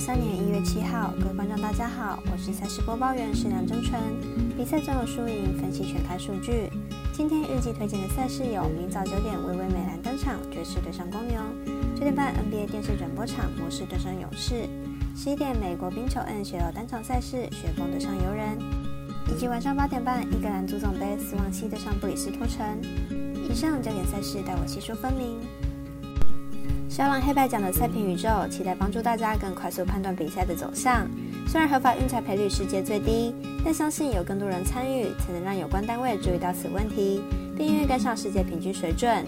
三年一月七号，各位观众大家好，我是赛事播报员是梁真纯。比赛总有输赢，分析全看数据。今天预计推荐的赛事有：明早九点，微微美兰登场，爵士对上公牛；九点半，NBA 电视转播场，魔术对上勇士；十一点，美国冰球 NHL 单场赛事，雪崩对上游人；以及晚上八点半，英格兰足总杯，斯旺西对上布里斯托城。以上焦点赛事，待我细说分明。小狼黑白奖的赛评宇宙，期待帮助大家更快速判断比赛的走向。虽然合法运彩赔率世界最低，但相信有更多人参与，才能让有关单位注意到此问题，并愿意跟上世界平均水准。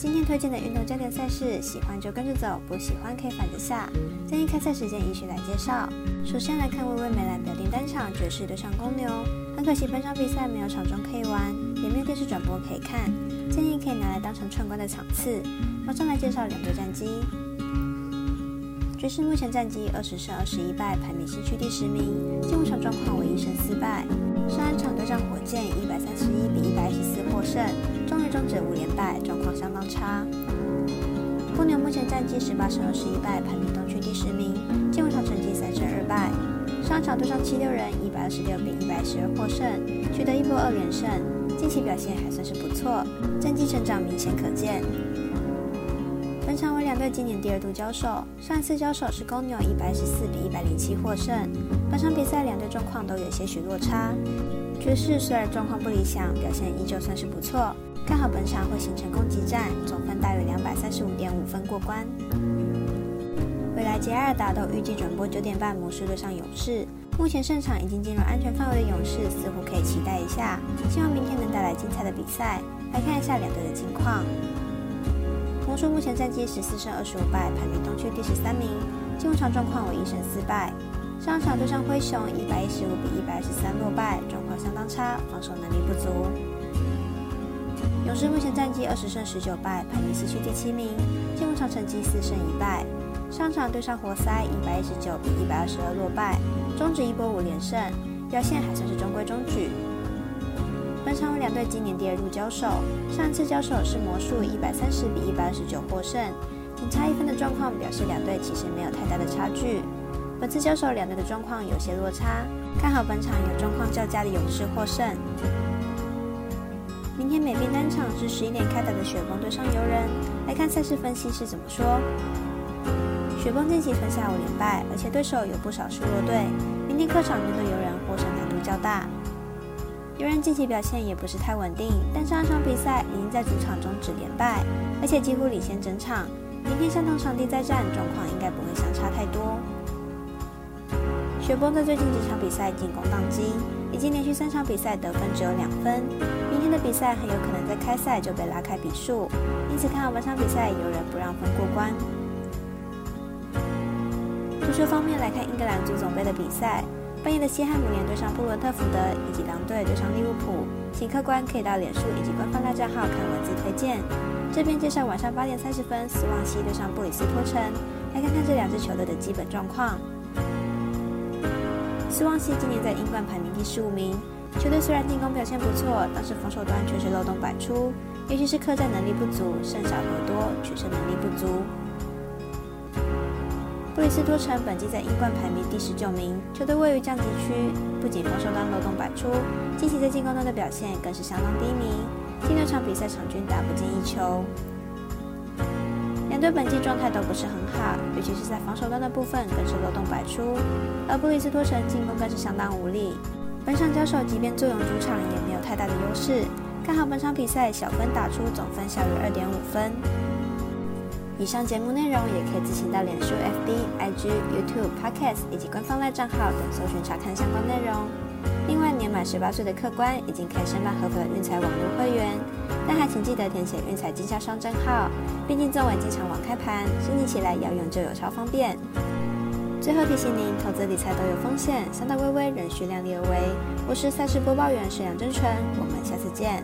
今天推荐的运动焦点赛事，喜欢就跟着走，不喜欢可以反着下。建议开赛时间一序来介绍。首先来看微微美兰表定单场爵士对上公牛，很可惜本场比赛没有场中可以玩，也没有电视转播可以看，建议可以拿来当成串关的场次。马上来介绍两队战绩。爵士目前战绩二十胜二十一败，排名西区第十名。进入场状况为一胜四败。上一场对上火箭，一百三十一比一百一十四获胜，终于终止五连败，状况相当差。公牛目前战绩十八胜二十一败，排名东区第十名。进入场成绩三胜二败。上场对上七六人，一百二十六比一百十二获胜，取得一波二连胜，近期表现还算是不错，战绩成长明显可见。本场为两队今年第二度交手，上一次交手是公牛一百十四比一百零七获胜。本场比赛两队状况都有些许落差，爵士虽然状况不理想，表现依旧算是不错，看好本场会形成攻击战，总分大约两百三十五点五分过关。未来杰尔达都预计转播九点半魔术对上勇士，目前胜场已经进入安全范围的勇士似乎可以期待一下，希望明天能带来精彩的比赛。来看一下两队的近况。魔术目前战绩十四胜二十五败，排名东区第十三名。进入场状况为一胜四败。上场对上灰熊，一百一十五比一百二十三落败，状况相当差，防守能力不足。勇士目前战绩二十胜十九败，排名西区第七名。进入场成绩四胜一败。上场对上活塞，一百一十九比一百二十二落败，终止一波五连胜，表现还算是中规中矩。本场为两队今年第二度交手，上一次交手是魔术一百三十比一百二十九获胜，仅差一分的状况表示两队其实没有太大的差距。本次交手两队的状况有些落差，看好本场有状况较佳的勇士获胜。今天美兵单场是十一点开打的雪崩对上游人，来看赛事分析是怎么说。雪崩近期分下五连败，而且对手有不少输弱队，明天客场面对游人获胜难度较大。游人近期表现也不是太稳定，但上一场比赛已经在主场中止连败，而且几乎领先整场。明天相同场地再战，状况应该不会相差太多。雪崩在最近几场比赛进攻宕机，已经连续三场比赛得分只有两分。明天的比赛很有可能在开赛就被拉开比数，因此看好本场比赛有人不让分过关。足球方面来看，英格兰足总杯的比赛。半夜的西汉姆联对上布伦特福德，以及狼队对上利物浦，请客官可以到脸书以及官方大账号看文字推荐。这边介绍晚上八点三十分，斯旺西对上布里斯托城，来看看这两支球队的基本状况。斯旺西今年在英冠排名第十五名，球队虽然进攻表现不错，但是防守端却是漏洞百出，尤其是客战能力不足，胜少和多，取胜能力不足。布里斯托城本季在英冠排名第十九名，球队位于降级区，不仅防守端漏洞百出，近期在进攻端的表现更是相当低迷，近六场比赛场均打不进一球。两队本季状态都不是很好，尤其是在防守端的部分更是漏洞百出，而布里斯托城进攻更是相当无力。本场交手即便坐拥主场，也没有太大的优势，看好本场比赛小分打出，总分小于二点五分。以上节目内容也可以自行到脸书、FB、IG、YouTube、Podcast 以及官方赖账号等搜寻查看相关内容。另外，年满十八岁的客官已经可以申办合法的运彩网络会员，但还请记得填写运彩经销商证号。毕竟作为经常网开盘，申请起来要用就有超方便。最后提醒您，投资理财都有风险，三大微微仍需量力而为。我是赛事播报员沈阳真纯，我们下次见。